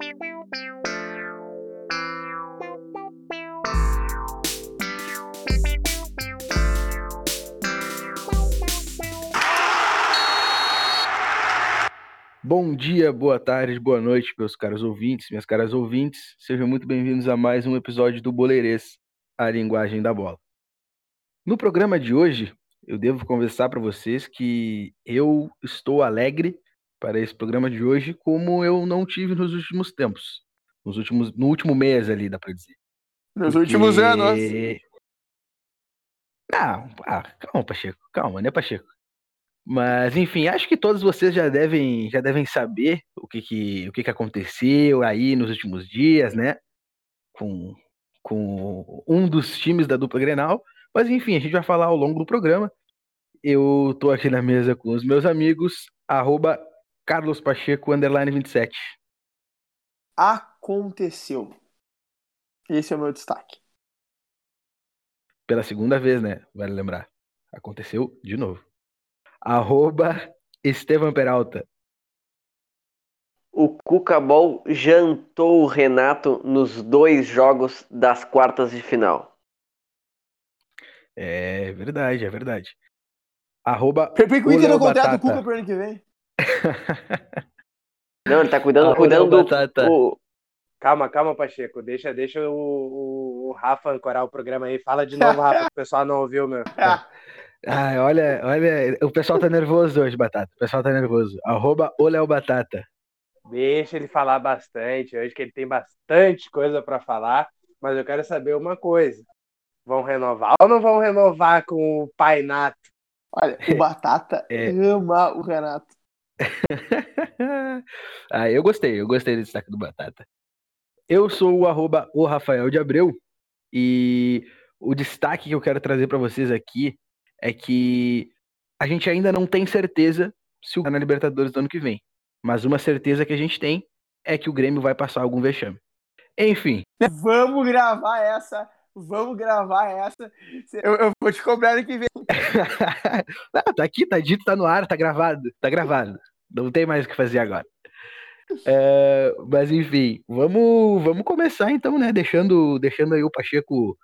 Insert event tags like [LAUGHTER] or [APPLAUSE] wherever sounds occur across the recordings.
Bom dia, boa tarde, boa noite, meus caros ouvintes, minhas caras ouvintes. Sejam muito bem-vindos a mais um episódio do Boleirês, a linguagem da bola. No programa de hoje, eu devo conversar para vocês que eu estou alegre para esse programa de hoje, como eu não tive nos últimos tempos, nos últimos, no último mês ali, dá para dizer. Nos Porque... últimos anos. Não, ah, calma, Pacheco, calma, né, Pacheco? Mas, enfim, acho que todos vocês já devem, já devem saber o que, que, o que, que aconteceu aí nos últimos dias, né? Com, com um dos times da dupla Grenal. Mas, enfim, a gente vai falar ao longo do programa. Eu tô aqui na mesa com os meus amigos, arroba Carlos Pacheco, underline 27. Aconteceu. Esse é o meu destaque. Pela segunda vez, né? Vale lembrar. Aconteceu de novo arroba Estevam Peralta. O Cucabol jantou o Renato nos dois jogos das quartas de final. É verdade, é verdade. Arroba. Prefiro que o Inter não contrata o Cuca pro ano que vem. Não, ele tá cuidando, cuidando do. O... Calma, calma, Pacheco. Deixa, deixa o, o, o Rafa ancorar o programa aí. Fala de novo, Rafa, que o pessoal não ouviu, meu. [LAUGHS] Ah, olha, olha, o pessoal tá nervoso hoje, Batata. O pessoal tá nervoso. Arroba o Batata. Deixa ele falar bastante hoje, que ele tem bastante coisa para falar. Mas eu quero saber uma coisa. Vão renovar ou não vão renovar com o Pai Nato? Olha, o Batata [LAUGHS] é. ama o Renato. [LAUGHS] ah, eu gostei, eu gostei do destaque do Batata. Eu sou o arroba o Rafael de Abreu e o destaque que eu quero trazer para vocês aqui é que a gente ainda não tem certeza se o na Libertadores do ano que vem. Mas uma certeza que a gente tem é que o Grêmio vai passar algum vexame. Enfim. Vamos gravar essa. Vamos gravar essa. Eu, eu vou te cobrar ano que vem. [LAUGHS] não, tá aqui, tá dito, tá no ar, tá gravado. Tá gravado. Não tem mais o que fazer agora. É, mas enfim, vamos, vamos começar então, né? Deixando, deixando aí o Pacheco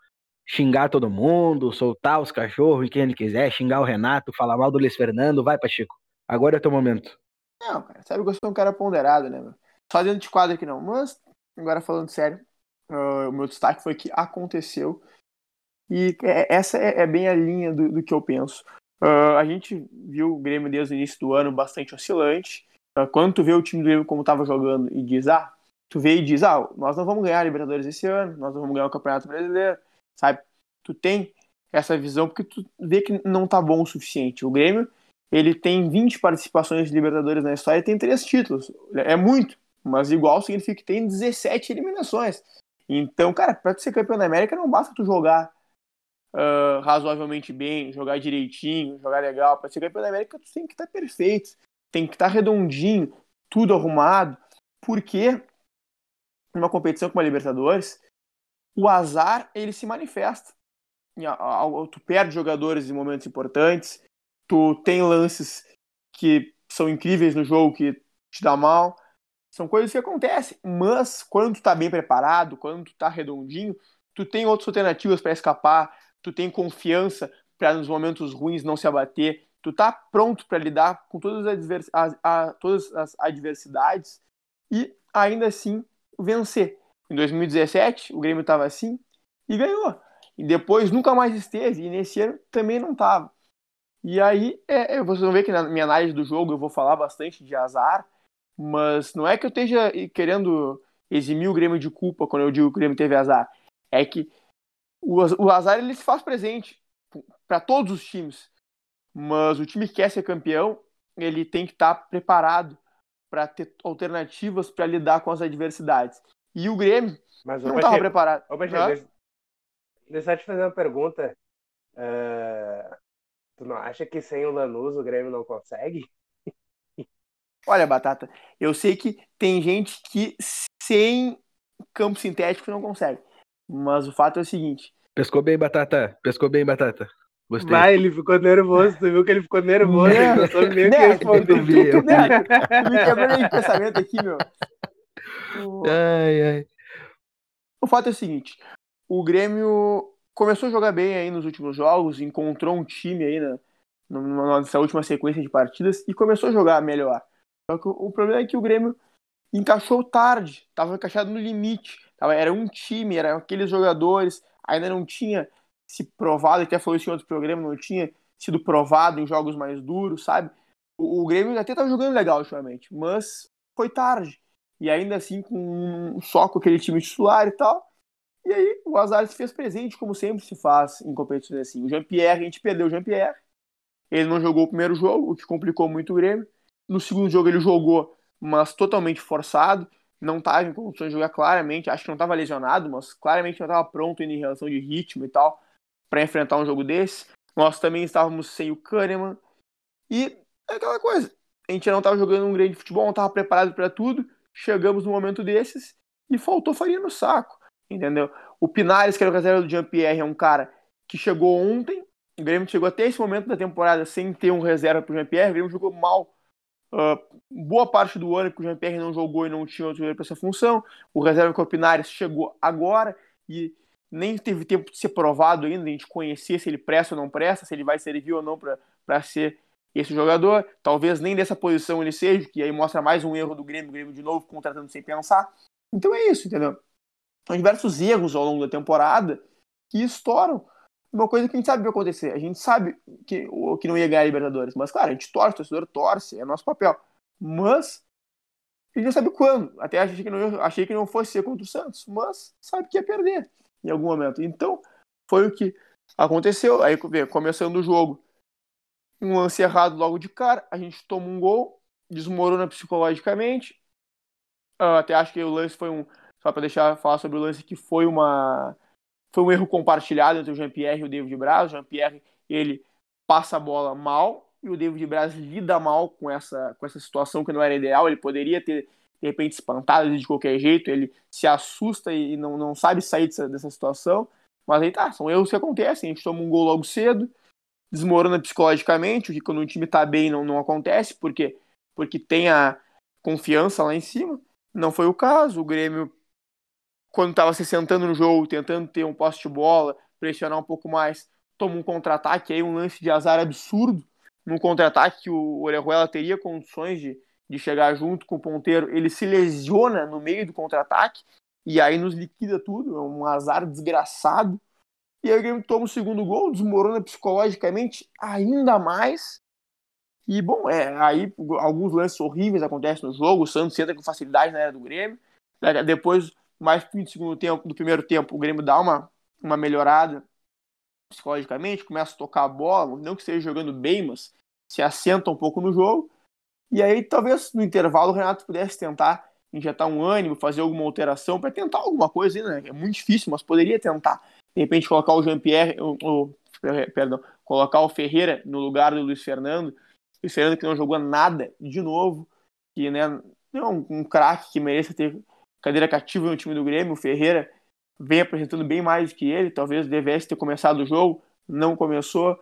xingar todo mundo, soltar os cachorros, quem ele quiser, xingar o Renato, falar mal do Luiz Fernando. Vai, Pacheco. Agora é o teu momento. Não, cara, sabe que eu sou um cara ponderado, né, meu? Só dentro de quadro aqui não. Mas, agora falando sério, uh, o meu destaque foi que aconteceu. E é, essa é, é, bem a linha do, do que eu penso. Uh, a gente viu o Grêmio desde o início do ano bastante oscilante. Uh, quando tu vê o time do Grêmio como estava jogando e diz, ah, tu vê e diz, ah, nós não vamos ganhar a Libertadores esse ano, nós não vamos ganhar o Campeonato Brasileiro sabe? Tu tem essa visão porque tu vê que não tá bom o suficiente. O Grêmio, ele tem 20 participações de Libertadores na história e tem três títulos. É muito, mas igual significa que tem 17 eliminações. Então, cara, para tu ser campeão da América não basta tu jogar uh, razoavelmente bem, jogar direitinho, jogar legal. Para ser campeão da América tu tem que estar tá perfeito, tem que estar tá redondinho, tudo arrumado, porque numa competição como a Libertadores, o azar ele se manifesta. Tu perde jogadores em momentos importantes, tu tem lances que são incríveis no jogo que te dá mal. São coisas que acontecem, mas quando tu tá bem preparado, quando tu tá redondinho, tu tem outras alternativas para escapar, tu tem confiança para nos momentos ruins não se abater, tu tá pronto para lidar com todas as, as, as, todas as adversidades e ainda assim vencer. Em 2017, o Grêmio estava assim e ganhou. E depois nunca mais esteve. E nesse ano também não estava. E aí, é, é, vocês vão ver que na minha análise do jogo eu vou falar bastante de azar, mas não é que eu esteja querendo eximir o Grêmio de culpa quando eu digo que o Grêmio teve azar. É que o, azar ele se faz presente para todos os times. Mas o time que quer ser campeão, ele tem que estar tá preparado para ter alternativas para lidar com as adversidades. E o Grêmio Mas, não estava preparado. Ô, deixa, deixa eu te fazer uma pergunta. Uh, tu não acha que sem o Lanús o Grêmio não consegue? Olha, Batata, eu sei que tem gente que sem campo sintético não consegue. Mas o fato é o seguinte. Pescou bem, Batata. Pescou bem, Batata. Gostei. Vai, ele ficou nervoso. Tu viu que ele ficou nervoso. Ele não soube nem o que responder. Tu, tu, tu, [LAUGHS] tu, me quebrou de pensamento aqui, meu. Ai, ai. o fato é o seguinte: o Grêmio começou a jogar bem aí nos últimos jogos, encontrou um time aí na, numa- nessa última sequência de partidas e começou a jogar melhor. Só que o, problema é que o Grêmio encaixou tarde, estava encaixado no limite. Tava, era um time, eram aqueles jogadores, ainda não tinha se provado, até falou isso em outro programa, não tinha sido provado em jogos mais duros, sabe? O, o Grêmio até estava jogando legal ultimamente, mas foi tarde. E ainda assim, com só com aquele time titular e tal. E aí o azar se fez presente, como sempre se faz em competições assim. O Jean-Pierre, a gente perdeu o Jean-Pierre. Ele não jogou o primeiro jogo, o que complicou muito o Grêmio. No segundo jogo ele jogou, mas totalmente forçado. Não estava em condições de jogar claramente. Acho que não estava lesionado, mas claramente não estava pronto em relação de ritmo e tal para enfrentar um jogo desse. Nós também estávamos sem o Kahneman. E é aquela coisa. A gente não estava jogando um grande futebol, não estava preparado para tudo. Chegamos num momento desses e faltou farinha no saco. Entendeu? O Pinares, que era o reserva do Jean-Pierre, é um cara que chegou ontem. O Grêmio chegou até esse momento da temporada sem ter um reserva para o Jean-Pierre. O Grêmio jogou mal uh, boa parte do ano que o Jean-Pierre não jogou e não tinha outro jogador para essa função. O reserva que o chegou agora e nem teve tempo de ser provado ainda, a gente conhecer se ele presta ou não presta, se ele vai servir ou não para ser esse jogador. Talvez nem dessa posição ele seja, que aí mostra mais um erro do Grêmio, Grêmio de novo contratando sem pensar. Então é isso, entendeu? São diversos erros ao longo da temporada que estouram uma coisa que a gente sabe que vai acontecer. A gente sabe que, que não ia ganhar a Libertadores. Mas, claro, a gente torce, o torcedor torce, é nosso papel. Mas a gente não sabe quando. Até achei que não, achei que não fosse ser contra o Santos, mas sabe que ia perder em algum momento. Então, foi o que aconteceu. Aí, começando o jogo, um lance errado logo de cara, a gente toma um gol, desmorona psicologicamente. Eu até acho que o lance foi um. Só para deixar falar sobre o lance, que foi uma. Foi um erro compartilhado entre o Jean-Pierre e o David Braz. O Jean-Pierre, ele passa a bola mal e o David Braz lida mal com essa, com essa situação que não era ideal. Ele poderia ter, de repente, espantado de qualquer jeito. Ele se assusta e não, não sabe sair dessa, dessa situação. Mas aí tá, são erros que acontecem. A gente toma um gol logo cedo, desmorona psicologicamente, o que quando o time tá bem não, não acontece, porque, porque tem a confiança lá em cima. Não foi o caso. O Grêmio, quando estava se sentando no jogo, tentando ter um poste de bola, pressionar um pouco mais, toma um contra-ataque, aí um lance de azar absurdo. Num contra-ataque que o Orejuela teria condições de, de chegar junto com o ponteiro, ele se lesiona no meio do contra-ataque e aí nos liquida tudo. É um azar desgraçado. E aí o Grêmio toma o segundo gol, desmorona psicologicamente ainda mais. E, bom, é, aí alguns lances horríveis acontecem no jogo. O Santos entra com facilidade na era do Grêmio. Depois, mais do segundo tempo, do primeiro tempo, o Grêmio dá uma, uma melhorada psicologicamente, começa a tocar a bola, não que esteja jogando bem, mas se assenta um pouco no jogo. E aí, talvez no intervalo, o Renato pudesse tentar injetar um ânimo, fazer alguma alteração para tentar alguma coisa, né? É muito difícil, mas poderia tentar. De repente, colocar o Jean-Pierre, o, perdão, colocar o Ferreira no lugar do Luiz Fernando. Luiz Fernando que não jogou nada de novo, que né, não é um, um craque que mereça ter cadeira cativa no time do Grêmio. O Ferreira vem apresentando bem mais que ele, talvez devesse ter começado o jogo, não começou,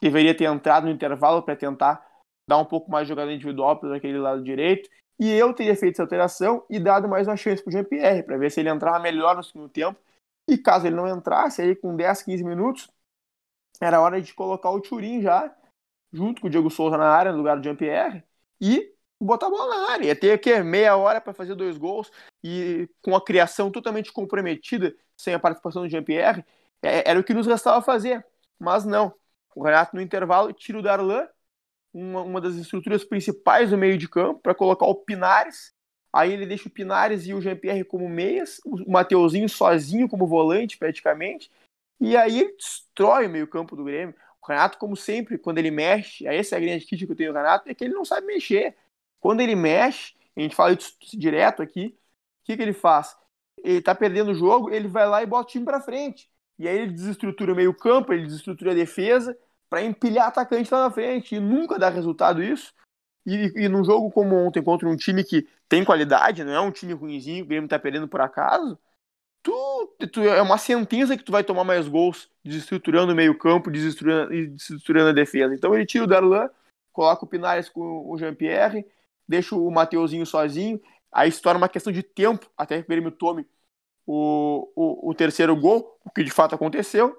deveria ter entrado no intervalo para tentar dar um pouco mais de jogada individual para aquele lado direito, e eu teria feito essa alteração e dado mais uma chance para o Jean-Pierre, para ver se ele entrava melhor no segundo tempo, e caso ele não entrasse, aí com 10, 15 minutos, era hora de colocar o Turim já, junto com o Diego Souza na área, no lugar do Jean-Pierre, e botar a bola na área. Ia ter que meia hora para fazer dois gols e com a criação totalmente comprometida, sem a participação do Jean-Pierre, era o que nos restava fazer. Mas não. O Renato, no intervalo, tira o Darlan, uma, uma das estruturas principais do meio de campo, para colocar o Pinares. Aí ele deixa o Pinares e o Jean-Pierre como meias, o Mateuzinho sozinho como volante, praticamente. E aí ele destrói o meio campo do Grêmio. O Renato, como sempre, quando ele mexe, essa é a grande crítica que eu tenho do Renato, é que ele não sabe mexer. Quando ele mexe, a gente fala isso direto aqui, o que, que ele faz? Ele tá perdendo o jogo, ele vai lá e bota o time para frente. E aí ele desestrutura o meio campo, ele desestrutura a defesa para empilhar atacante lá na frente. E nunca dá resultado isso. E, e num jogo como ontem, contra um time que tem qualidade, não é um time ruimzinho, o Grêmio tá perdendo por acaso, tu, tu, é uma sentença que tu vai tomar mais gols desestruturando o meio campo, desestruturando, desestruturando a defesa. Então ele tira o Darlan, coloca o Pinares com o Jean-Pierre, deixa o Mateuzinho sozinho. Aí se torna uma questão de tempo até que o Grêmio tome o, o, o terceiro gol, o que de fato aconteceu.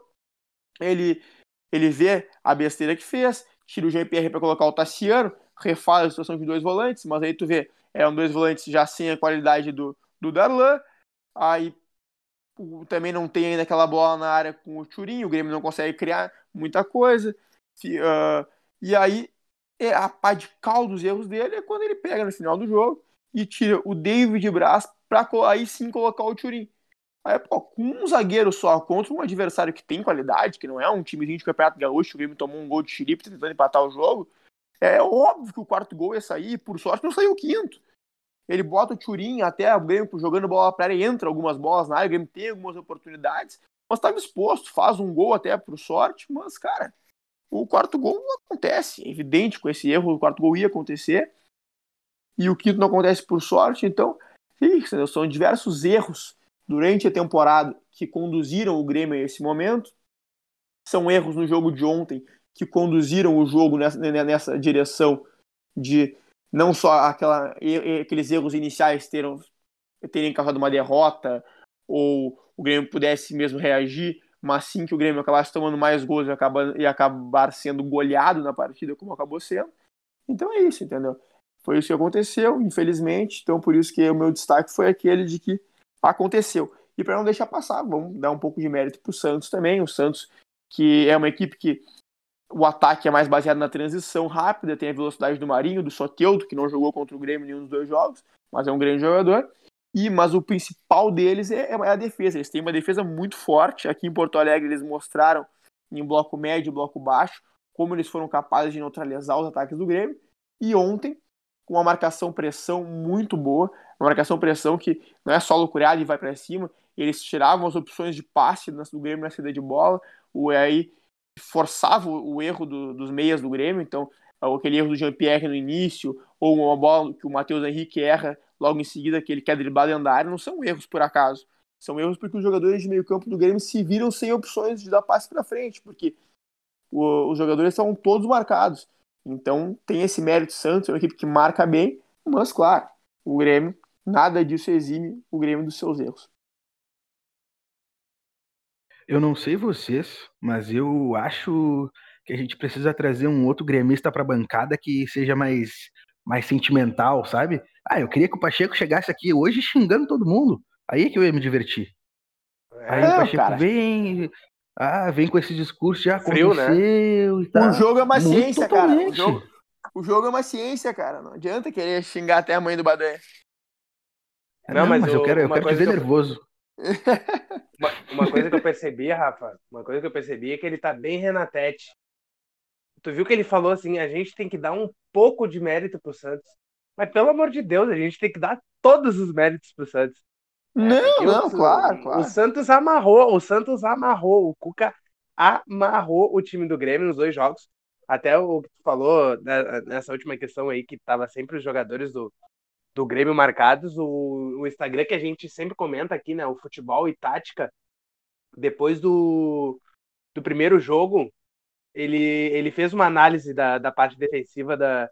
Ele, ele vê a besteira que fez, tira o GPR para colocar o Tassiano, refaz a situação de dois volantes, mas aí tu vê, eram dois volantes já sem a qualidade do, do Darlan, aí também não tem ainda aquela bola na área com o Churinho, o Grêmio não consegue criar muita coisa, uh, e aí é a pá de cal dos erros dele é quando ele pega no final do jogo e tira o David Braz para aí sim colocar o Churinho. Aí, pô, com um zagueiro só contra um adversário que tem qualidade, que não é um timezinho de campeonato gaúcho, o Grêmio tomou um gol de xerife tentando empatar o jogo, é óbvio que o quarto gol ia sair, por sorte não saiu o quinto. Ele bota o Turim até o Grêmio jogando bola para área, entra algumas bolas na área, o Grêmio tem algumas oportunidades, mas estava exposto, faz um gol até por sorte, mas, cara, o quarto gol não acontece. É evidente com esse erro, o quarto gol ia acontecer, e o quinto não acontece por sorte, então, isso, são diversos erros durante a temporada que conduziram o Grêmio a esse momento. São erros no jogo de ontem que conduziram o jogo nessa, nessa direção de não só aquela, aqueles erros iniciais terem, terem causado uma derrota ou o Grêmio pudesse mesmo reagir, mas sim que o Grêmio acabasse tomando mais gols e acabar, e acabar sendo goleado na partida, como acabou sendo. Então é isso, entendeu? Foi isso que aconteceu, infelizmente. Então por isso que o meu destaque foi aquele de que aconteceu. E para não deixar passar, vamos dar um pouco de mérito para o Santos também. O Santos, que é uma equipe que o ataque é mais baseado na transição rápida, tem a velocidade do Marinho, do Soteudo, que não jogou contra o Grêmio em nenhum dos dois jogos, mas é um grande jogador. E, mas o principal deles é, é a defesa. Eles têm uma defesa muito forte. Aqui em Porto Alegre eles mostraram em bloco médio e bloco baixo como eles foram capazes de neutralizar os ataques do Grêmio. E ontem, com uma marcação-pressão muito boa, uma marcação-pressão que não é só loucurada e vai para cima, eles tiravam as opções de passe do Grêmio na saída de bola, o aí forçava o erro do, dos meias do Grêmio, então aquele erro do Jean-Pierre no início, ou uma bola que o Matheus Henrique erra logo em seguida, que ele quer driblar dentro não são erros por acaso. São erros porque os jogadores de meio campo do Grêmio se viram sem opções de dar passe para frente, porque o, os jogadores são todos marcados. Então tem esse mérito Santos, é uma equipe que marca bem, mas claro, o Grêmio, nada disso exime o Grêmio dos seus erros. Eu não sei vocês, mas eu acho que a gente precisa trazer um outro gremista para a bancada que seja mais, mais sentimental, sabe? Ah, eu queria que o Pacheco chegasse aqui hoje xingando todo mundo. Aí é que eu ia me divertir. Aí o Pacheco cara. vem, ah, vem com esse discurso, já Frio, né? aconteceu né? e tal. O jogo é uma Muito ciência, totalmente. cara. O jogo, o jogo, é uma ciência, cara. Não adianta querer xingar até a mãe do Badanha. Não, não, mas, mas eu, quero, eu quero dizer nervoso. Uma, uma, coisa que eu percebi, Rafa, uma coisa que eu percebi é que ele tá bem Renatete. Tu viu que ele falou assim, a gente tem que dar um pouco de mérito pro Santos. Mas pelo amor de Deus, a gente tem que dar todos os méritos pro Santos. Não, é, não, o, claro, claro. O Santos amarrou, o Santos amarrou, o Cuca amarrou o time do Grêmio nos dois jogos. Até o que tu falou né, nessa última questão aí, que tava sempre os jogadores do, do Grêmio marcados. O, o Instagram que a gente sempre comenta aqui, né? O futebol e tática. Depois do, do primeiro jogo, ele, ele fez uma análise da, da parte defensiva da,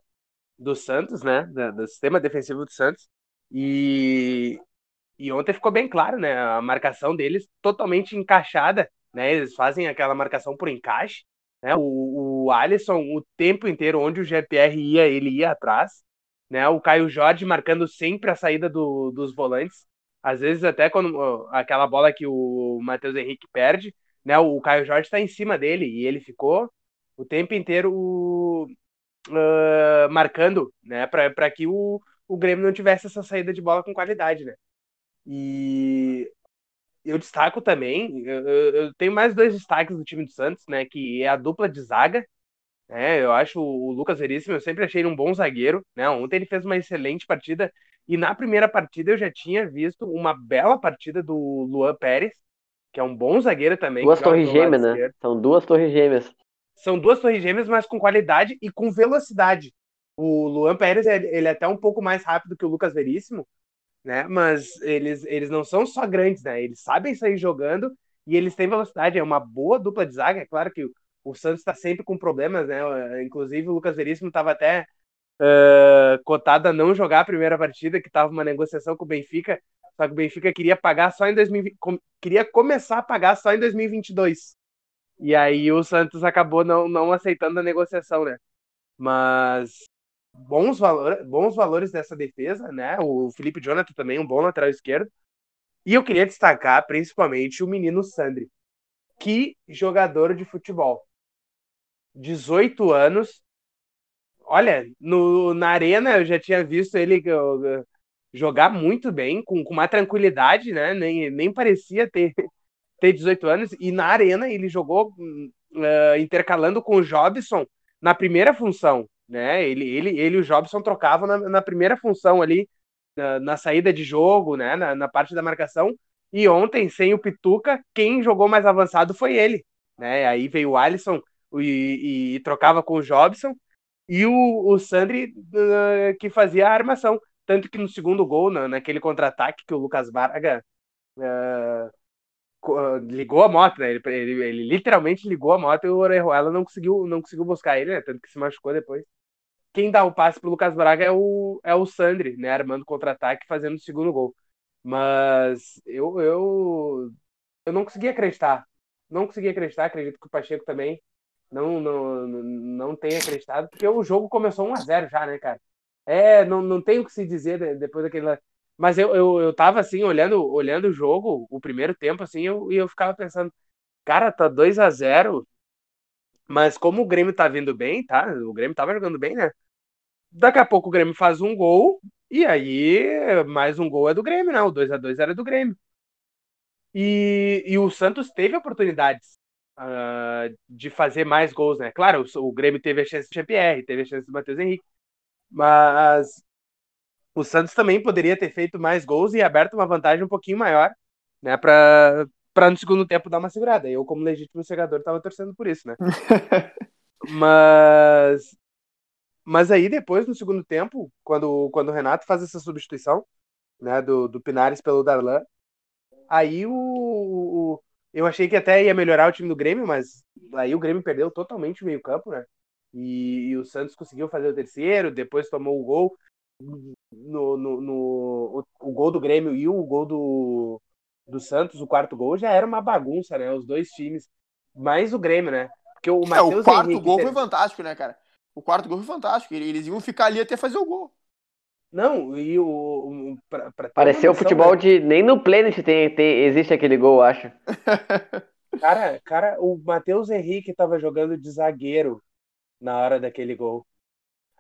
do Santos, né? Da, do sistema defensivo do Santos. E, e ontem ficou bem claro, né? A marcação deles totalmente encaixada, né? Eles fazem aquela marcação por encaixe. Né? O, o Alisson, o tempo inteiro, onde o GPR ia, ele ia atrás né? O Caio Jorge marcando sempre a saída do, dos volantes. Às vezes até quando aquela bola que o Matheus Henrique perde, né? O Caio Jorge está em cima dele e ele ficou o tempo inteiro uh, marcando, né? Para que o, o Grêmio não tivesse essa saída de bola com qualidade, né? E eu destaco também, eu, eu tenho mais dois destaques do time do Santos, né? Que é a dupla de zaga, é, eu acho o Lucas Veríssimo, eu sempre achei ele um bom zagueiro. Né? Ontem ele fez uma excelente partida. E na primeira partida eu já tinha visto uma bela partida do Luan Pérez, que é um bom zagueiro também. Duas torres gêmeas, né? Esquerdo. São duas torres gêmeas. São duas torres gêmeas, mas com qualidade e com velocidade. O Luan Pérez, ele é até um pouco mais rápido que o Lucas Veríssimo, né? Mas eles, eles não são só grandes, né? Eles sabem sair jogando e eles têm velocidade. É uma boa dupla de zaga. É claro que o Santos está sempre com problemas, né? Inclusive o Lucas Veríssimo estava até uh, cotado a não jogar a primeira partida, que estava uma negociação com o Benfica, só que o Benfica queria pagar só em 2020, queria começar a pagar só em 2022. E aí o Santos acabou não, não aceitando a negociação, né? Mas bons, valor, bons valores dessa defesa, né? O Felipe Jonathan também, um bom lateral esquerdo. E eu queria destacar principalmente o menino Sandri. Que jogador de futebol. 18 anos. Olha, no, na arena eu já tinha visto ele jogar muito bem, com, com uma tranquilidade, né? Nem, nem parecia ter, ter 18 anos. E na arena ele jogou uh, intercalando com o Jobson na primeira função, né? Ele, ele, ele e o Jobson trocavam na, na primeira função ali, na, na, saída de jogo, né? Na, na parte da marcação. E ontem, sem o Pituca, quem jogou mais avançado foi ele, né? Aí veio o Alisson e, e, e trocava com o Jobson e o, o Sandri uh, que fazia a armação. Tanto que no segundo gol, na, naquele contra-ataque que o Lucas Varga uh, ligou a moto, né? Ele, ele, ele, literalmente ligou a moto e o Orejuela não conseguiu, não conseguiu buscar ele, né? Tanto que se machucou depois. Quem dá o passe pro Lucas Braga é o, é o Sandri, né? Armando contra-ataque fazendo o segundo gol. Mas eu, eu, eu não consegui acreditar. Não consegui acreditar, acredito que o Pacheco também não, não, não tenha acreditado, porque o jogo começou 1 a 0 já, né, cara? É, não, não tem o que se dizer depois daquele. Mas eu, eu, eu tava assim, olhando, olhando o jogo, o primeiro tempo, assim, eu, e eu ficava pensando, cara, tá 2 a 0 mas como o Grêmio tá vindo bem, tá? O Grêmio tava jogando bem, né? Daqui a pouco o Grêmio faz um gol, e aí mais um gol é do Grêmio, né? O 2 a 2 era do Grêmio. E, e o Santos teve oportunidades uh, de fazer mais gols, né? Claro, o, o Grêmio teve a chance de GPR, teve a chance do Matheus Henrique, mas o Santos também poderia ter feito mais gols e aberto uma vantagem um pouquinho maior, né, para para no segundo tempo dar uma segurada. Eu, como legítimo jogador, estava torcendo por isso, né? [LAUGHS] mas mas aí depois no segundo tempo, quando quando o Renato faz essa substituição, né, do, do Pinares pelo Darlan, aí o, o, eu achei que até ia melhorar o time do Grêmio, mas aí o Grêmio perdeu totalmente o meio-campo, né? E, e, o Santos conseguiu fazer o terceiro, depois tomou o gol no, no, no o, o, gol do Grêmio e o gol do, do Santos, o quarto gol, já era uma bagunça, né? Os dois times. Mais o Grêmio, né? Porque o, é, o quarto Henrique gol ter... foi fantástico, né, cara? O quarto gol foi fantástico. Eles iam ficar ali até fazer o gol. Não, e o. o pra, pra Pareceu o futebol né? de. Nem no Planet tem, tem, existe aquele gol, acho. [LAUGHS] cara, cara, o Matheus Henrique tava jogando de zagueiro na hora daquele gol.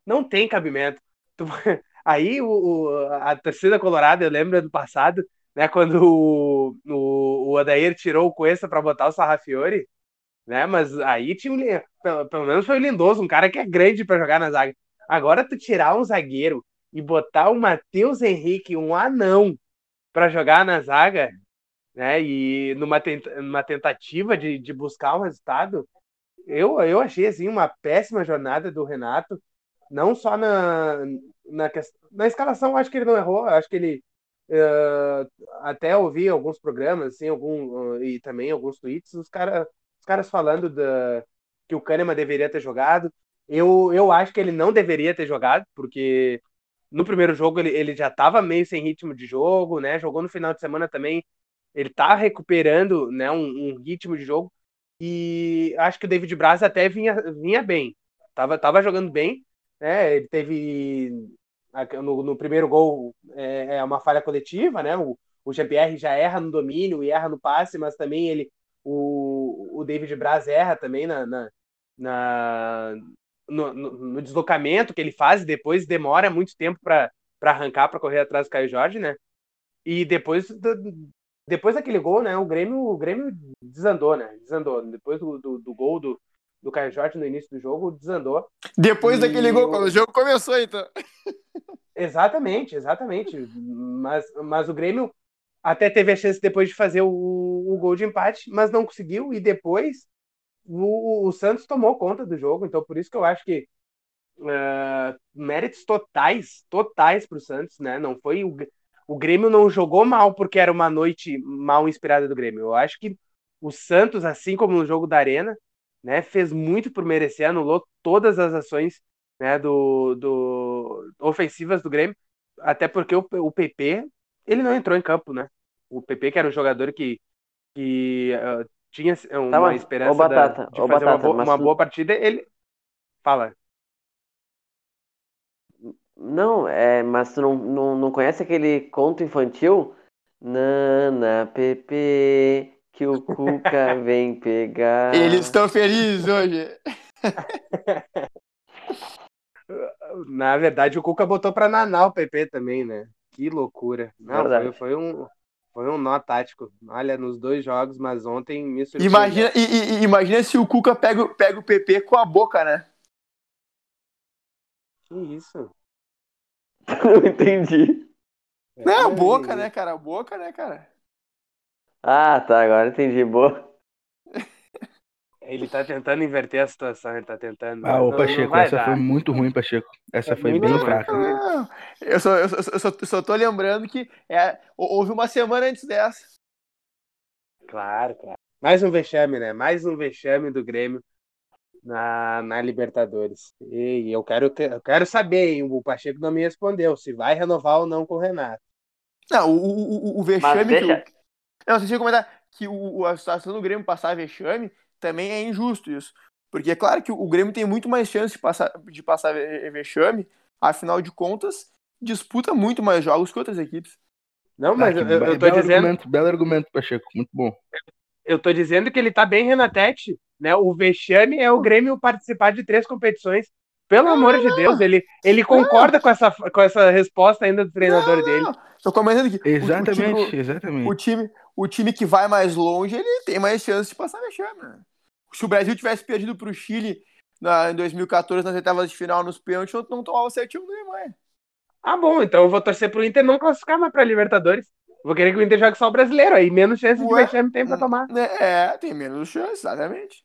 Não tem cabimento. [LAUGHS] Aí o, o, a torcida colorada, eu lembro do passado, né, quando o, o, o Adair tirou o Cuesta para botar o Sarrafiore, né, mas aí tinha um, pelo, pelo menos foi o Lindoso, um cara que é grande para jogar na zaga. Agora tu tirar um zagueiro e botar o Matheus Henrique, um anão, para jogar na zaga, né, e numa tentativa de, de buscar um resultado, eu, eu achei assim uma péssima jornada do Renato, não só na, na, na escalação, acho que ele não errou, acho que ele uh, até ouvi alguns programas assim, algum, uh, e também alguns tweets, os, cara, os caras falando da, que o Kahneman deveria ter jogado. Eu, eu acho que ele não deveria ter jogado, porque no primeiro jogo ele, ele já estava meio sem ritmo de jogo, né? Jogou no final de semana também. Ele tá recuperando né, um, um ritmo de jogo. E acho que o David Braz até vinha, vinha bem. Tava, tava jogando bem. Né? Ele teve. No, no primeiro gol é, é, uma falha coletiva, né? O, o já erra no domínio e erra no passe, mas também ele. O, o David Braz erra também na, na, na no, no, no, deslocamento que ele faz, depois demora muito tempo para arrancar, para correr atrás do Caio Jorge, né? E depois depois daquele gol, né, o Grêmio, o Grêmio desandou, né? Desandou. Depois do, do, do gol do, do Caio Jorge no início do jogo, desandou. Depois e... daquele gol, quando o jogo começou, então. Exatamente, exatamente. Mas, mas o Grêmio até teve a chance depois de fazer o, o gol de empate, mas não conseguiu. E depois o, o Santos tomou conta do jogo. Então, por isso que eu acho que uh, méritos totais, totais para o Santos, né? Não foi o, o Grêmio não jogou mal porque era uma noite mal inspirada do Grêmio. Eu acho que o Santos, assim como no jogo da Arena, né, fez muito por merecer, anulou todas as ações né, do, do ofensivas do Grêmio, até porque o, o PP, ele não entrou em campo, né? O PP, que era um jogador que, que uh, tinha uma Tá, esperança ô, Batata, da- de ô, fazer uma, Batata, uma tu- boa partida, ele... Fala. Não, é, mas tu não, não, não conhece aquele conto infantil? Nana, Pepe, que o Cuca [LAUGHS] vem pegar. Eles estão felizes hoje. [LAUGHS] Na verdade, o Cuca botou pra nanar o PP também, né? Que loucura. Não, foi, foi um, foi um nó tático. Olha, nos dois jogos, mas ontem me surpreendeu. Imagina, e, e- imagina se o Cuca pega, o- pega o PP com a boca, né? Que isso? [LAUGHS] Não entendi. Não, a É, boca, né, cara? A boca, né, cara? Ah, tá, agora entendi. Boa. Ele tá tentando inverter a situação, ele tá tentando. Ah, ô Pacheco, essa dar. foi muito ruim, Pacheco. Essa É foi bem fraca. Não, eu só, eu, só, eu só- eu só tô lembrando que é, houve uma semana antes dessa. Claro, claro. Mais um vexame, né? Mais um vexame do Grêmio na, na Libertadores. E eu quero, ter- eu quero saber, hein? O Pacheco não me respondeu se vai renovar ou não com o Renato. Não, o, o, o- vexame Mas que. deixa- o- Não, você tinha que comentar que o, o- a situação do Grêmio passar vexame também é injusto isso. Porque é claro que o Grêmio tem muito mais chance de passar, de passar ve- vexame, afinal de contas, disputa muito mais jogos que outras equipes. Não, mas Ah, eu, eu, eu tô belo dizendo, argumento, belo argumento, Pacheco. Muito bom. eu tô dizendo que ele tá bem Renatete, né? O vexame é o Grêmio participar de três competições. Pelo amor de Deus, ele, ele concorda com essa, com essa resposta ainda do treinador dele. Não, tô comentando que o- o, Exatamente, time, exatamente. o, time, o time que vai mais longe, ele tem mais chance de passar vexame. Né? Se o Brasil tivesse perdido pro Chile na, em 2014 nas oitavas de final nos pênaltis, não, não tomava 7 1 do Alemanha. Ah, bom, então eu vou torcer pro Inter não classificar mais pra Libertadores. Vou querer que o Inter jogue só o brasileiro, aí menos chance de Ué? vexame tem pra tomar. É, tem menos chance, exatamente.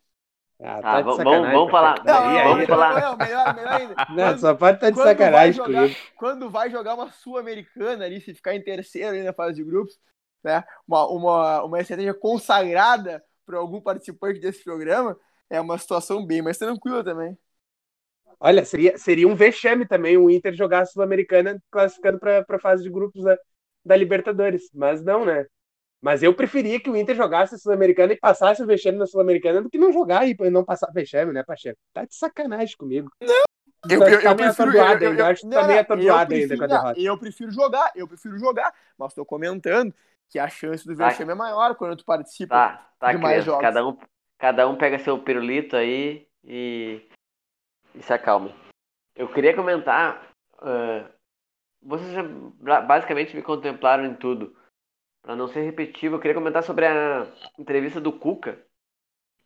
Ah, Tá, de vamos- sacanagem, vamos falar. Pacheco. Não, não, aí, vamos não, falar. não, melhor, melhor ainda. [LAUGHS] Não, Quando- só pode estar de vai sacanagem jogar- comigo. quando vai jogar uma Sul-Americana ali, se ficar em terceiro ali na fase de grupos, né? Uma, uma, uma estratégia consagrada para algum participante desse programa, é uma situação bem mais tranquila também. Olha, seria, seria um vexame também o Inter jogar a Sul-Americana classificando pra, pra fase de grupos da, da Libertadores. Mas não, né? Mas eu preferia que o Inter jogasse a Sul-Americana e passasse o vexame na Sul-Americana do que não jogar e não passar vexame, né, Pacheco? Tá de sacanagem comigo. Eu, Tá- eu, tá eu prefiro. eu- ainda, eu- eu acho que não, tá meio não, atordoado ainda com a derrota. não, Eu prefiro jogar, eu prefiro jogar, mas estou comentando que a chance do Tá. vexame é maior quando tu participa. Tá, tá, de mais jogos. Cada um, cada um pega seu pirulito aí e, e se acalma. Eu queria comentar. ah, vocês basicamente me contemplaram em tudo. Para não ser repetitivo, eu queria comentar sobre a entrevista do Cuca,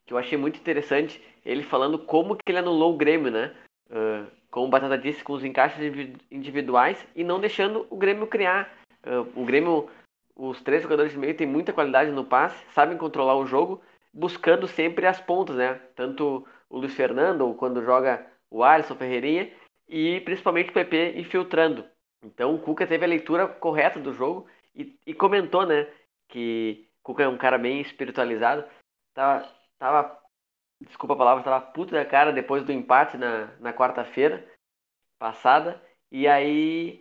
que eu achei muito interessante. Ele falando como que ele anulou o Grêmio, né? Ah, como o Batata disse, com os encaixes indivi- individuais e não deixando o Grêmio criar. Ah, o Grêmio, os três jogadores de meio têm muita qualidade no passe, sabem controlar o jogo, buscando sempre as pontas, né? Tanto o Luiz Fernando, quando joga o Alisson Ferreirinha, e principalmente o PP infiltrando. Então o Cuca teve a leitura correta do jogo e, e comentou, né? Que Cuca é um cara bem espiritualizado. Tava, tava desculpa a palavra, tava puto da cara depois do empate na, na quarta-feira passada. E aí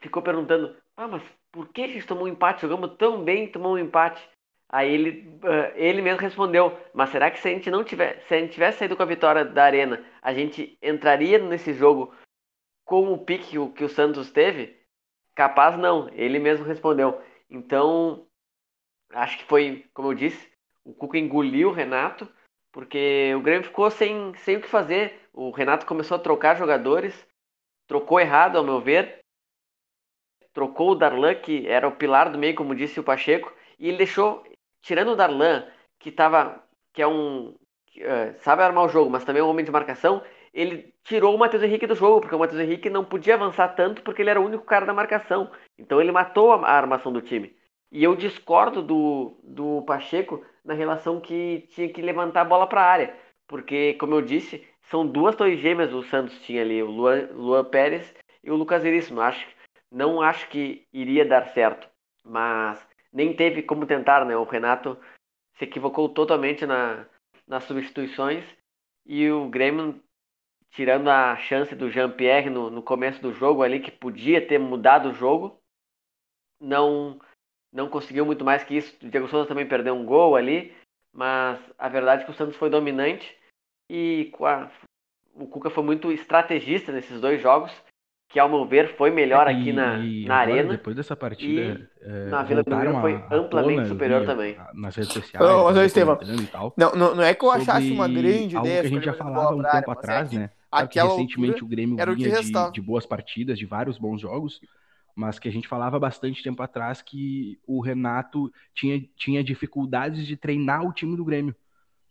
ficou perguntando: Ah, mas por que a gente tomou um empate? Jogamos tão bem tomou um empate. Aí ele, ah, ele mesmo respondeu: Mas será que se a gente não tiver, se a gente tivesse saído com a vitória da arena, a gente entraria nesse jogo com o pique que o, que o Santos teve? Capaz não. Ele mesmo respondeu. Então, acho que foi, como eu disse, o Cuca engoliu o Renato, porque o Grêmio ficou sem, sem o que fazer. O Renato começou a trocar jogadores, trocou errado, ao meu ver. Trocou o Darlan, que era o pilar do meio, como disse o Pacheco, e ele deixou, tirando o Darlan, que tava, que é um, que, eh, sabe armar o jogo, mas também é um homem de marcação, ele tirou o Matheus Henrique do jogo, porque o Matheus Henrique não podia avançar tanto porque ele era o único cara da marcação. Então ele matou a, armação do time. E eu discordo do, do Pacheco na relação que tinha que levantar a bola para a área. Porque, como eu disse, são duas torres gêmeas o Santos tinha ali, o Luan, Luan Pérez e o Lucas Veríssimo. Acho, não acho que iria dar certo. Mas nem teve como tentar, né? O Renato se equivocou totalmente na, nas substituições e o Grêmio tirando a chance do Jean-Pierre no, no começo do jogo ali, que podia ter mudado o jogo, não não conseguiu muito mais que isso. O Diego Souza também perdeu um gol ali, mas a verdade é que o Santos foi dominante e a, o Cuca foi muito estrategista nesses dois jogos, que ao meu ver foi melhor aqui na, E na agora, arena. Depois dessa partida, é, na Vila Belmiro foi amplamente superior também. Nas redes sociais. Mas, né, e tal, Não, não, não é que eu achasse uma grande algo ideia. que a gente já falava um tempo mas é atrás, que né? Claro que Aquela recentemente o Grêmio era vinha de, de boas partidas, de vários bons jogos, mas que a gente falava bastante tempo atrás que o Renato tinha, tinha dificuldades de treinar o time do Grêmio.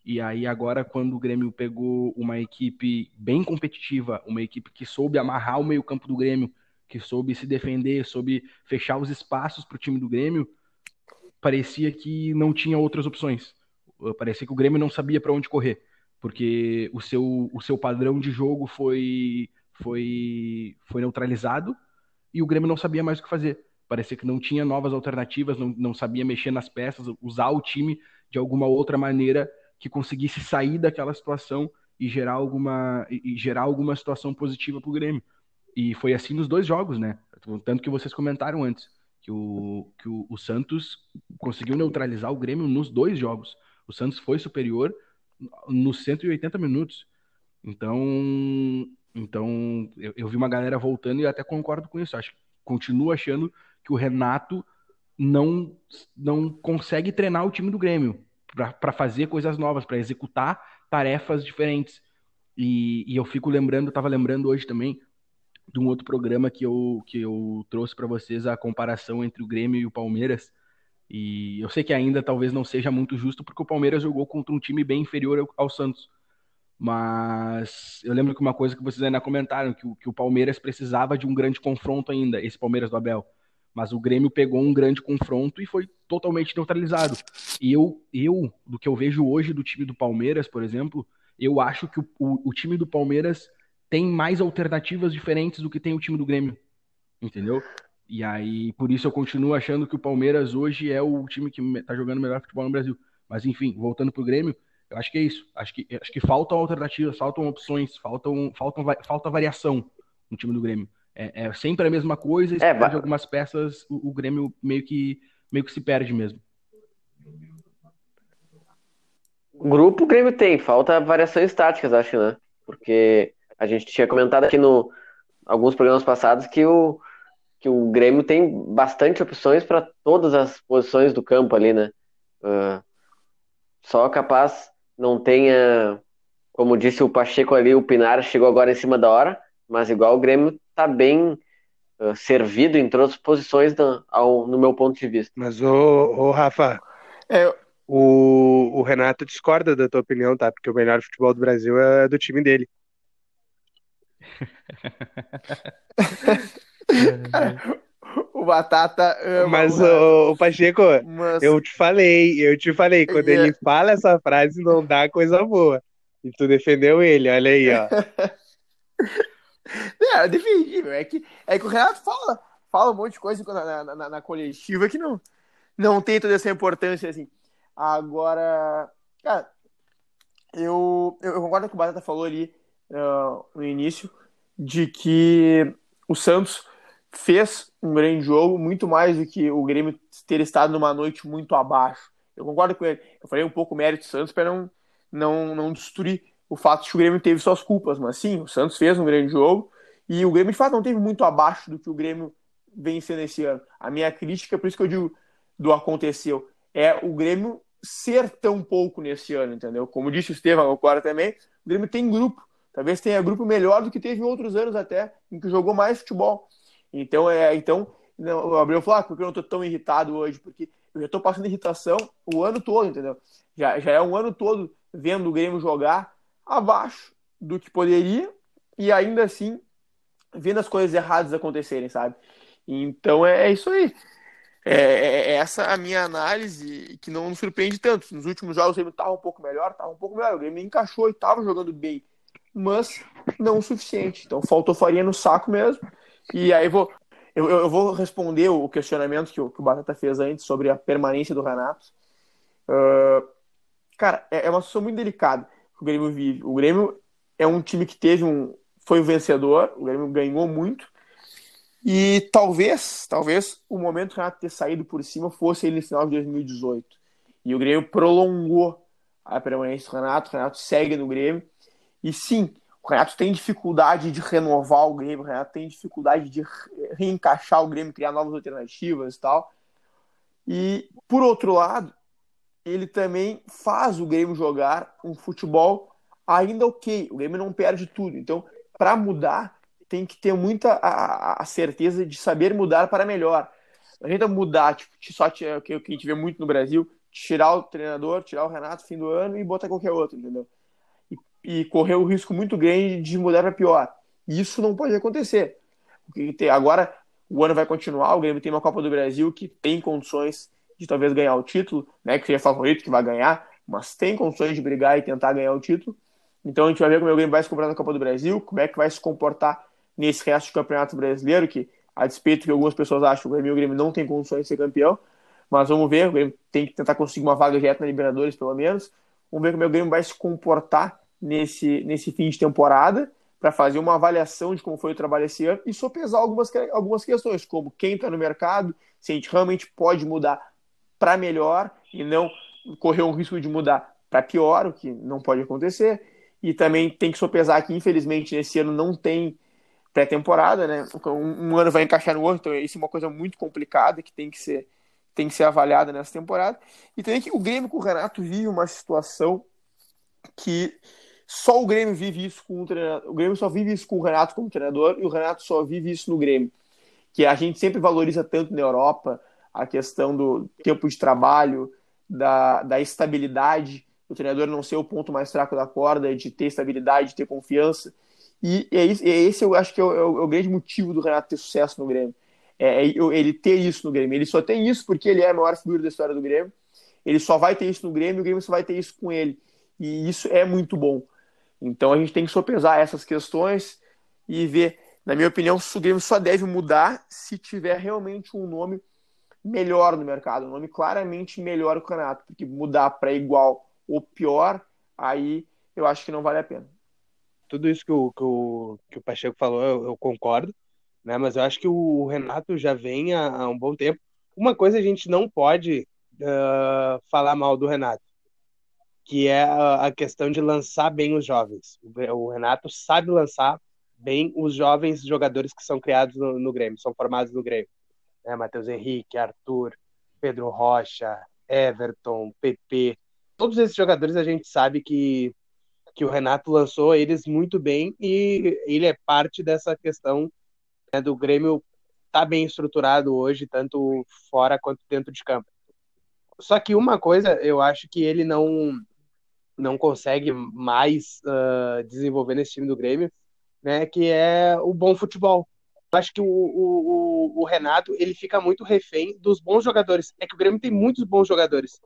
E aí agora, quando o Grêmio pegou uma equipe bem competitiva, uma equipe que soube amarrar o meio-campo do Grêmio, que soube se defender, soube fechar os espaços para o time do Grêmio, parecia que não tinha outras opções. Parecia que o Grêmio não sabia para onde correr, porque o seu, o seu padrão de jogo foi, foi, foi neutralizado e o Grêmio não sabia mais o que fazer. Parecia que não tinha novas alternativas, não, não sabia mexer nas peças, usar o time de alguma outra maneira que conseguisse sair daquela situação e gerar alguma, e gerar alguma situação positiva para o Grêmio. E foi assim nos dois jogos, né? Tanto que vocês comentaram antes, que o, que o, o Santos conseguiu neutralizar o Grêmio nos dois jogos. O Santos foi superior nos 180 minutos. Então, então eu, eu vi uma galera voltando e até concordo com isso. Acho, continuo achando que o Renato não, não consegue treinar o time do Grêmio para fazer coisas novas, para executar tarefas diferentes. E, e eu fico lembrando, estava lembrando hoje também de um outro programa que eu, que eu trouxe para vocês a comparação entre o Grêmio e o Palmeiras. E eu sei que ainda talvez não seja muito justo, porque o Palmeiras jogou contra um time bem inferior ao, Santos. Mas eu lembro que uma coisa que vocês ainda comentaram, que o, que o Palmeiras precisava de um grande confronto ainda, esse Palmeiras do Abel. Mas o Grêmio pegou um grande confronto e foi totalmente neutralizado. E eu, eu do que eu vejo hoje do time do Palmeiras, por exemplo, eu acho que o, o, o time do Palmeiras tem mais alternativas diferentes do que tem o time do Grêmio. Entendeu? E aí, por isso eu continuo achando que o Palmeiras hoje é o time que tá jogando melhor futebol no Brasil. Mas enfim, voltando pro Grêmio, eu acho que é isso. Acho que, acho que faltam alternativas, faltam opções, faltam, faltam, falta variação no time do Grêmio. É, é sempre a mesma coisa, e É, va- algumas peças, o, o Grêmio meio que, meio que se perde mesmo. Grupo o Grêmio tem, falta variações táticas, acho, né? Porque a gente tinha comentado aqui no alguns programas passados que o, que o Grêmio tem bastante opções para todas as posições do campo ali, né? Ah, só capaz não tenha, como disse o Pacheco ali, o Pinar chegou agora em cima da hora, mas igual o Grêmio tá bem ah, servido em todas as posições da- ao- no meu ponto de vista. Mas, ô, ô Rafa, É, o, o Renato discorda da tua opinião, tá? Porque o melhor futebol do Brasil é do time dele. [LAUGHS] [LAUGHS] o Batata ama Mas, o ô, Pacheco, mas- eu te falei, eu te falei, quando É. ele fala essa frase, não dá coisa boa. E tu defendeu ele, olha aí, ó. [LAUGHS] É, é defendível. É que, é que o Renato fala, fala um monte de coisa na, na, na- na coletiva que não, não tem toda essa importância assim. Agora, cara, eu, eu eu concordo com o Batata falou ali ah, no início de que o Santos fez um grande jogo, muito mais do que o Grêmio ter estado numa noite muito abaixo. Eu concordo com ele. Eu falei um pouco mérito do Santos para não, não, não destruir o fato de que o Grêmio teve suas culpas, mas sim, o Santos fez um grande jogo e o Grêmio de fato não teve muito abaixo do que o Grêmio vem sendo esse ano. A minha crítica, por isso que eu digo do aconteceu, é o Grêmio ser tão pouco nesse ano, entendeu? Como disse o Estevam agora também, o Grêmio tem grupo, talvez tenha grupo melhor do que teve em outros anos até, em que jogou mais futebol. Então, é, então não, o Gabriel falou, ah, por que eu não tô tão irritado hoje? Porque eu já tô passando irritação o ano todo, entendeu? Já, já é um ano todo vendo o Grêmio jogar abaixo do que poderia e ainda assim vendo as coisas erradas acontecerem, sabe? Então é, é isso aí. É, é- é essa a minha análise que não surpreende tanto. Nos últimos jogos o Grêmio estava um pouco melhor, estava um pouco melhor. O Grêmio encaixou e estava jogando bem, mas não o suficiente. Então faltou farinha no saco mesmo. E aí vou, eu, eu vou responder o questionamento que o, que o Batata fez antes sobre a permanência do Renato. Ah, cara, é, é uma situação muito delicada que o Grêmio vive. O Grêmio é um time que teve um. Foi o vencedor, o Grêmio ganhou muito. E talvez, talvez o momento que o Renato ter saído por cima fosse ele no final de 2018. E o Grêmio prolongou a permanência do Renato, o Renato segue no Grêmio. E sim, o Renato tem dificuldade de renovar o Grêmio, o Renato tem dificuldade de reencaixar o Grêmio, criar novas alternativas e tal. E, por outro lado, ele também faz o Grêmio jogar um futebol ainda ok. O Grêmio não perde tudo. Então, para mudar, tem que ter muita a, a, certeza de saber mudar para melhor. Não adianta mudar, tipo, só o que a gente vê muito no Brasil, tirar o treinador, tirar o Renato fim do ano e botar qualquer outro, entendeu? E, correr o risco muito grande de mudar para pior. Isso não pode acontecer. Agora o ano vai continuar, o Grêmio tem uma Copa do Brasil que tem condições de talvez ganhar o título, né? Que seria favorito que vai ganhar, mas tem condições de brigar e tentar ganhar o título. Então a gente vai ver como o Grêmio vai se comportar na Copa do Brasil, como é que vai se comportar nesse resto do Campeonato Brasileiro, que a despeito que algumas pessoas acham que o Grêmio, o Grêmio não tem condições de ser campeão, mas vamos ver, o Grêmio tem que tentar conseguir uma vaga direta na Libertadores, pelo menos. Vamos ver como o Grêmio vai se comportar nesse, nesse fim de temporada para fazer uma avaliação de como foi o trabalho esse ano e sopesar algumas, algumas questões, como quem está no mercado, se a gente realmente pode mudar para melhor e não correr o risco de mudar para pior, o que não pode acontecer. E também tem que sopesar que, infelizmente, nesse ano não tem pré-temporada, né? Um, um, ano vai encaixar no outro, então isso é uma coisa muito complicada que tem que ser, tem que ser avaliada nessa temporada. E também que o Grêmio com o Renato vive uma situação que só o Grêmio vive isso com o treinador. O Grêmio só vive isso com o Renato como treinador e o Renato só vive isso no Grêmio. Que a gente sempre valoriza tanto na Europa a questão do tempo de trabalho, da, da estabilidade, o treinador não ser o ponto mais fraco da corda, de ter estabilidade, de ter confiança. E é, isso, é esse eu acho que é o, é o, grande motivo do Renato ter sucesso no Grêmio. É, é, ele ter isso no Grêmio. Ele só tem isso porque ele é a maior figura da história do Grêmio. Ele só vai ter isso no Grêmio o Grêmio só vai ter isso com ele. E isso é muito bom. Então a gente tem que sopesar essas questões e ver, na minha opinião, o Grêmio só deve mudar se tiver realmente um nome melhor no mercado, um nome claramente melhor que o Renato, porque mudar para igual ou pior, aí eu acho que não vale a pena tudo isso que o, que o, que o Pacheco falou, eu, eu concordo, né? Mas eu acho que o Renato já vem há, há um bom tempo. Uma coisa a gente não pode uh, falar mal do Renato, que é a, questão de lançar bem os jovens. O, Renato sabe lançar bem os jovens jogadores que são criados no, no Grêmio, são formados no Grêmio. Né? Matheus Henrique, Arthur, Pedro Rocha, Everton, PP. Todos esses jogadores a gente sabe que que o Renato lançou eles muito bem e ele é parte dessa questão né, do Grêmio tá bem estruturado hoje, tanto fora quanto dentro de campo. Só que uma coisa eu acho que ele não não consegue mais uh, desenvolver nesse time do Grêmio, né, que é o bom futebol. Eu acho que o, o, o, Renato ele fica muito refém dos bons jogadores. É que o Grêmio tem muitos bons jogadores.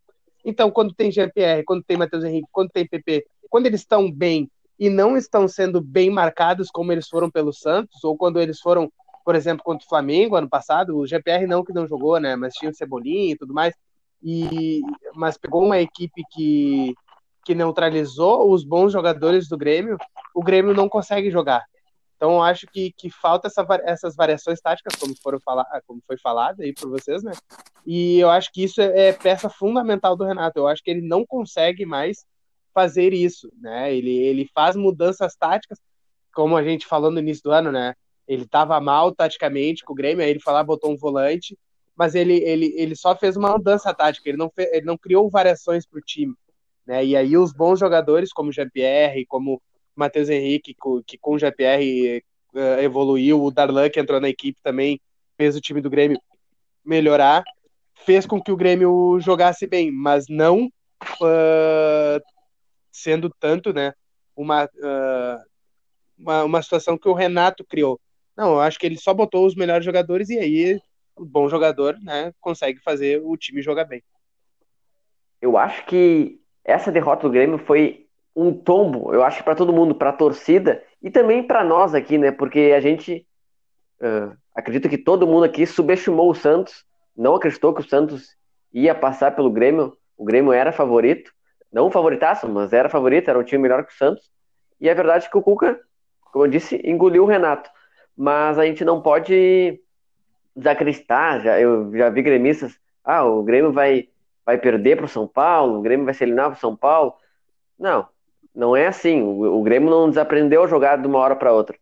Então, quando tem Jean-Pierre, quando tem Matheus Henrique, quando tem PP, quando eles estão bem e não estão sendo bem marcados como eles foram pelo Santos, ou quando eles foram, por exemplo, contra o Flamengo ano passado, o GPR não que não jogou, né, mas tinha o Cebolinha e tudo mais, e mas pegou uma equipe que que neutralizou os bons jogadores do Grêmio, o Grêmio não consegue jogar. Então eu acho que, que falta essa, essas variações táticas, como foram falar, como foi falado aí por vocês, né? E eu acho que isso é, é peça fundamental do Renato. Eu acho que ele não consegue mais fazer isso, né? Ele, ele faz mudanças táticas, como a gente falou no início do ano, né? Ele estava mal taticamente com o Grêmio, aí ele falou, botou um volante, mas ele, ele, ele só fez uma mudança tática, ele não, fez, ele não criou variações para o time. Né? E aí os bons jogadores, como o Jean-Pierre, como o Matheus Henrique, que com o Jean-Pierre uh, evoluiu, o Darlan, que entrou na equipe também, fez o time do Grêmio melhorar, fez com que o Grêmio jogasse bem, mas não uh, sendo tanto, né, uma, uh, uma, uma situação que o Renato criou. Não, eu acho que ele só botou os melhores jogadores e aí o bom jogador, né, consegue fazer o time jogar bem. Eu acho que essa derrota do Grêmio foi um tombo, eu acho para todo mundo, para a torcida e também para nós aqui, né? Porque a gente uh, acredito que todo mundo aqui subestimou o Santos, não acreditou que o Santos ia passar pelo Grêmio. O Grêmio era favorito não favoritaço, mas era favorito, era um time melhor que o Santos. E é verdade que o Cuca, como eu disse, engoliu o Renato. Mas a gente não pode desacreditar. Já, eu já vi gremistas. Ah, o Grêmio vai, vai perder para o São Paulo, o Grêmio vai se eliminar para o São Paulo. Não, não é assim. O, o Grêmio não desaprendeu a jogar de uma hora para outra.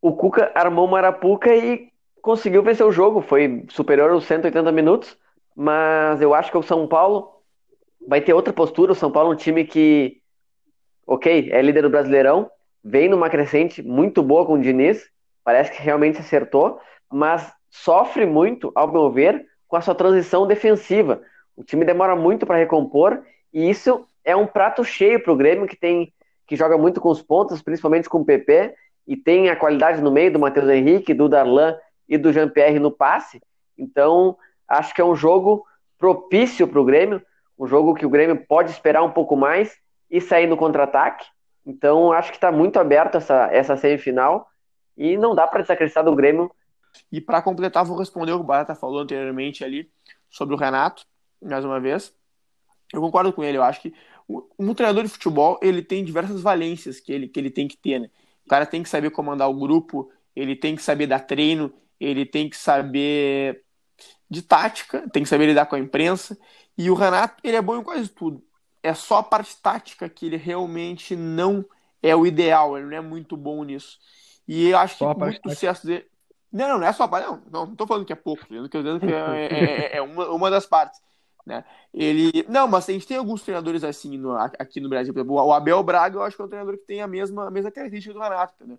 O Cuca armou uma arapuca e conseguiu vencer o jogo. Foi superior aos 180 minutos. Mas eu acho que o São Paulo vai ter outra postura. O São Paulo é um time que, ok, é líder do Brasileirão, vem numa crescente muito boa com o Diniz, parece que realmente acertou, mas sofre muito, ao meu ver, com a sua transição defensiva. O time demora muito para recompor e isso é um prato cheio para o Grêmio que tem que joga muito com os pontos, principalmente com o PP, e tem a qualidade no meio do Matheus Henrique, do Darlan e do Jean-Pierre no passe. Então, acho que é um jogo propício para o Grêmio, um jogo que o Grêmio pode esperar um pouco mais e sair no contra-ataque. Então, acho que está muito aberto essa, essa semifinal e não dá para desacreditar do Grêmio. E para completar, vou responder o que o Barata falou anteriormente ali sobre o Renato, mais uma vez. Eu concordo com ele, eu acho que um treinador de futebol ele tem diversas valências que ele, que ele tem que ter. Né? O cara tem que saber comandar o grupo, ele tem que saber dar treino, ele tem que saber de tática, tem que saber lidar com a imprensa. E o Renato ele é bom em quase tudo. É só a parte tática que ele realmente não é o ideal, ele não é muito bom nisso. E eu acho só que muito sucesso dele. Não, não, não é só a parte. Não, não, não tô falando que é pouco, tô dizendo que é, [LAUGHS] é, é, é uma, uma das partes. Né? Ele. Não, mas a gente tem alguns treinadores assim no, aqui no Brasil. Por exemplo, o Abel Braga, eu acho que é um treinador que tem a mesma, a mesma característica do Renato, entendeu?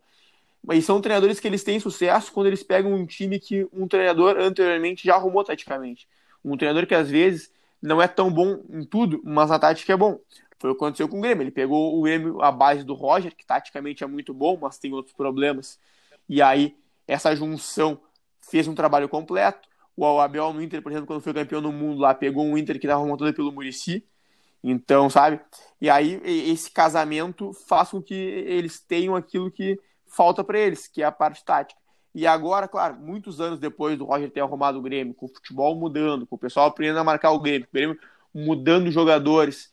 Mas são treinadores que eles têm sucesso quando eles pegam um time que um treinador anteriormente já arrumou taticamente. Um treinador que às vezes não é tão bom em tudo, mas na tática é bom. Foi o que aconteceu com o Grêmio. Ele pegou o Grêmio à base do Roger, que taticamente é muito bom, mas tem outros problemas. E aí, essa junção fez um trabalho completo. O Abel no Inter, por exemplo, quando foi campeão do mundo lá, pegou um Inter que estava montado pelo Murici. Então, sabe? E aí, esse casamento faz com que eles tenham aquilo que falta para eles, que é a parte tática. E agora, claro, muitos anos depois do Roger ter arrumado o Grêmio, com o futebol mudando, com o pessoal aprendendo a marcar o Grêmio, o Grêmio mudando jogadores,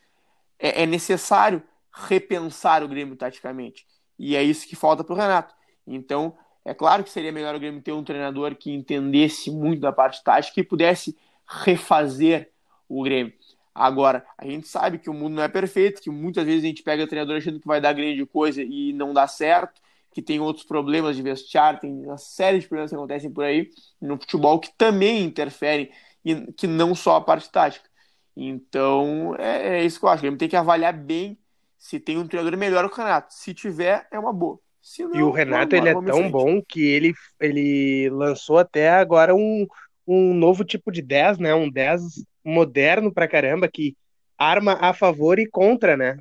é, é necessário repensar o Grêmio taticamente. E é isso que falta para o Renato. Então, é claro que seria melhor o Grêmio ter um treinador que entendesse muito da parte tática e pudesse refazer o Grêmio. Agora, a gente sabe que o mundo não é perfeito, que muitas vezes a gente pega o treinador achando que vai dar grande coisa e não dá certo que tem outros problemas de vestiário, tem uma série de problemas que acontecem por aí no futebol que também interferem, e que não só a parte tática. Então, é, é isso que eu acho. Ele tem que avaliar bem se tem um treinador melhor que o Renato. Se tiver, é uma boa. Não, e o Renato, ele é tão bom que ele, ele lançou até agora um, um novo tipo de 10, né? Um 10 moderno pra caramba, que arma a favor e contra, né?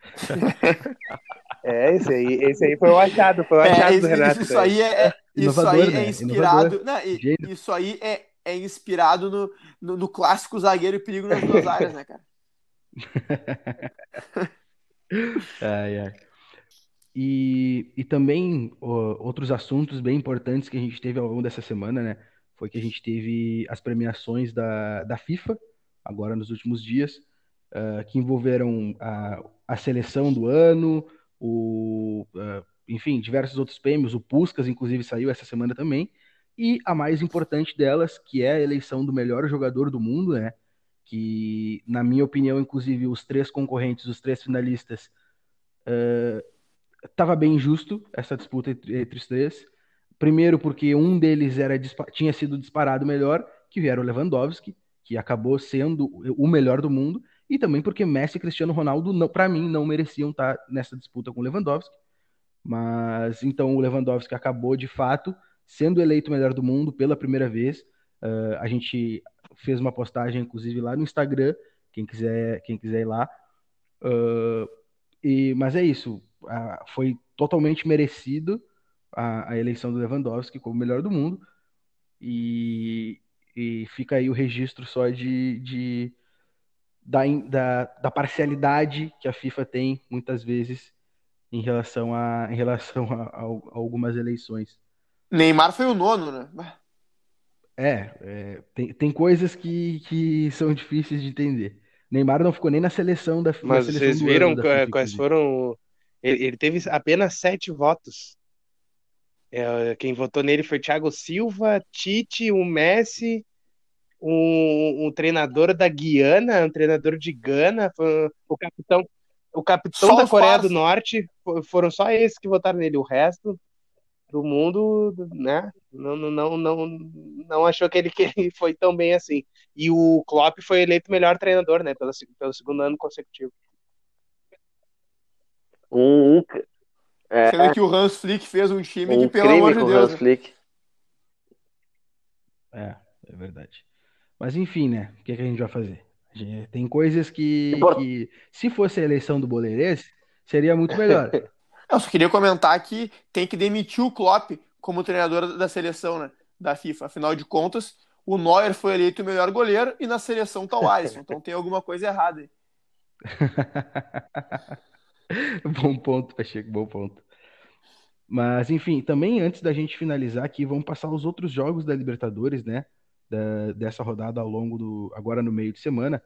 [LAUGHS] É, esse aí, esse aí foi o achado, foi o é, achado é, do Renato. Isso, aí é, é isso aí né? é inspirado. Não, isso aí é, é inspirado no, no, no, clássico zagueiro e perigo nas duas [LAUGHS] áreas, né, cara? [LAUGHS] ai, ai. E, e também ó, outros assuntos bem importantes que a gente teve ao longo dessa semana, né? Foi que a gente teve as premiações da, da FIFA, agora nos últimos dias, uh, que envolveram a, a seleção do ano, o, uh, enfim, diversos outros prêmios, o Puskas, inclusive, saiu essa semana também, e a mais importante delas, que é a eleição do melhor jogador do mundo, né? Que, na minha opinião, inclusive, os três concorrentes, os três finalistas, estava bem justo essa disputa entre, os três. Primeiro, porque um deles era tinha sido disparado melhor, que era o Lewandowski, que acabou sendo o melhor do mundo, e também porque Messi e Cristiano Ronaldo, para mim, não mereciam estar nessa disputa com o Lewandowski. Mas então o Lewandowski acabou de fato sendo eleito o melhor do mundo pela primeira vez. Uh, a gente fez uma postagem, inclusive, lá no Instagram, quem quiser, quem quiser ir lá. Uh, e, mas é isso, uh, foi totalmente merecido a, a, eleição do Lewandowski como melhor do mundo. E, e fica aí o registro só de, de da, da, da parcialidade que a FIFA tem muitas vezes em relação a, em relação a, a, a algumas eleições. Neymar foi o nono, né? É, é, tem, tem coisas que, que são difíceis de entender. Neymar não ficou nem na seleção da FIFA. Mas vocês viram FIFA, quais foram Ele, ele teve apenas sete votos. É, quem votou nele foi Thiago Silva, Tite, o Messi, um, um, treinador da Guiana, um treinador de Gana, o capitão, o capitão da Coreia do Norte, foram só esses que votaram nele. O resto do mundo, né, não, não, não, não achou que ele, que ele foi tão bem assim. E o Klopp foi eleito melhor treinador, né, pelo, pelo segundo ano consecutivo. Um, é, Sendo que o Hans Flick fez um time um que, pelo amor de Deus. Hans? Flick. É, é verdade. Mas enfim, né? O que, é que a gente vai fazer? Gente, tem coisas que, que, se fosse a eleição do Boleirês, seria muito melhor. [LAUGHS] Eu só queria comentar que tem que demitir o Klopp como treinador da seleção, né? Da FIFA. Afinal de contas, o Neuer foi eleito o melhor goleiro e na seleção tá o Alisson. Então tem alguma coisa errada aí. [LAUGHS] [LAUGHS] bom ponto, Pacheco, bom ponto. Mas, enfim, também antes da gente finalizar aqui, vamos passar os outros jogos da Libertadores, né? Da, dessa rodada ao longo do. agora no meio de semana.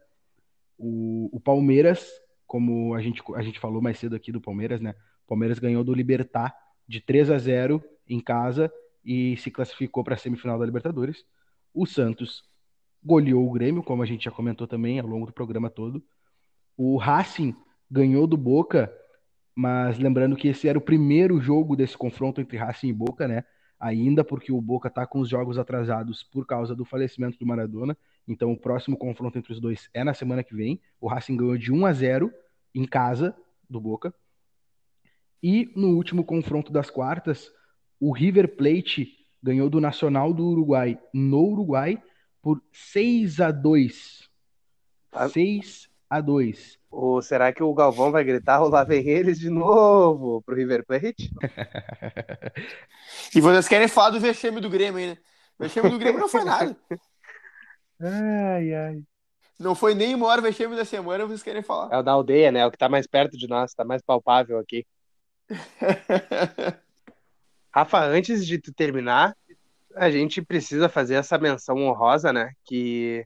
O, o Palmeiras, como a gente, a gente falou mais cedo aqui do Palmeiras, né? O Palmeiras ganhou do Libertar de 3 a 0 em casa e se classificou para a semifinal da Libertadores. O Santos goleou o Grêmio, como a gente já comentou também ao longo do programa todo. O Racing ganhou do Boca, mas lembrando que esse era o primeiro jogo desse confronto entre Racing e Boca, né? Ainda porque o Boca tá com os jogos atrasados por causa do falecimento do Maradona. Então o próximo confronto entre os dois é na semana que vem. O Racing ganhou de 1 a 0 em casa do Boca. E no último confronto das quartas, o River Plate ganhou do Nacional do Uruguai no Uruguai por 6 a 2. 6 a 2. Ou será que o Galvão vai gritar, lá vem eles de novo pro River Plate? [LAUGHS] e vocês querem falar do vexame do Grêmio aí, né? O vexame do Grêmio não foi nada. [LAUGHS] Ai, ai. Não foi nem o maior vexame da semana, vocês querem falar. É o da aldeia, né? É o que tá mais perto de nós, tá mais palpável aqui. [LAUGHS] Rafa, antes de tu terminar, a gente precisa fazer essa menção honrosa, né? Que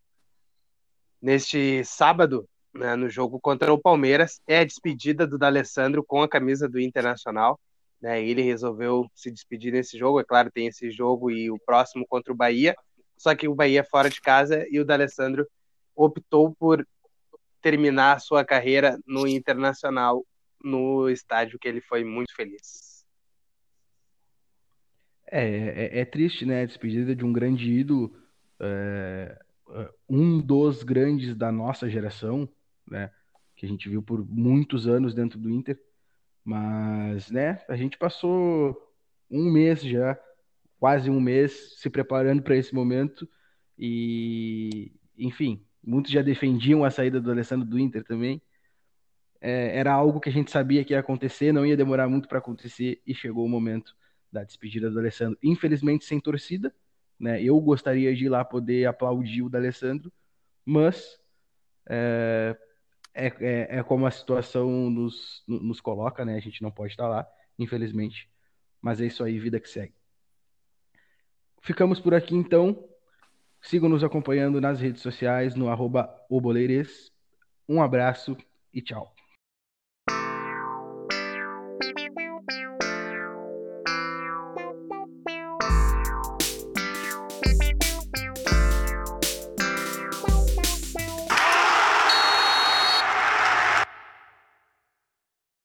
neste sábado né, no jogo contra o Palmeiras é a despedida do D'Alessandro com a camisa do Internacional. Né, ele resolveu se despedir nesse jogo. É claro, tem esse jogo e o próximo contra o Bahia. Só que o Bahia é fora de casa e o D'Alessandro optou por terminar a sua carreira no Internacional, no estádio que ele foi muito feliz. É, é, é triste, né? A despedida de um grande ídolo, é, é um dos grandes da nossa geração, né? Que a gente viu por muitos anos dentro do Inter. Mas, né, a gente passou um mês já, quase um mês, se preparando para esse momento. E, enfim, muitos já defendiam a saída do Alessandro do Inter também. É, era algo que a gente sabia que ia acontecer, não ia demorar muito para acontecer, e chegou o momento da despedida do Alessandro. Infelizmente, sem torcida, né? Eu gostaria de ir lá poder aplaudir o do Alessandro, mas é, é, é, é como a situação nos, nos coloca, né? A gente não pode estar lá, infelizmente. Mas é isso aí, vida que segue. Ficamos por aqui então. Sigam nos acompanhando nas redes sociais, no arroba Um abraço e tchau.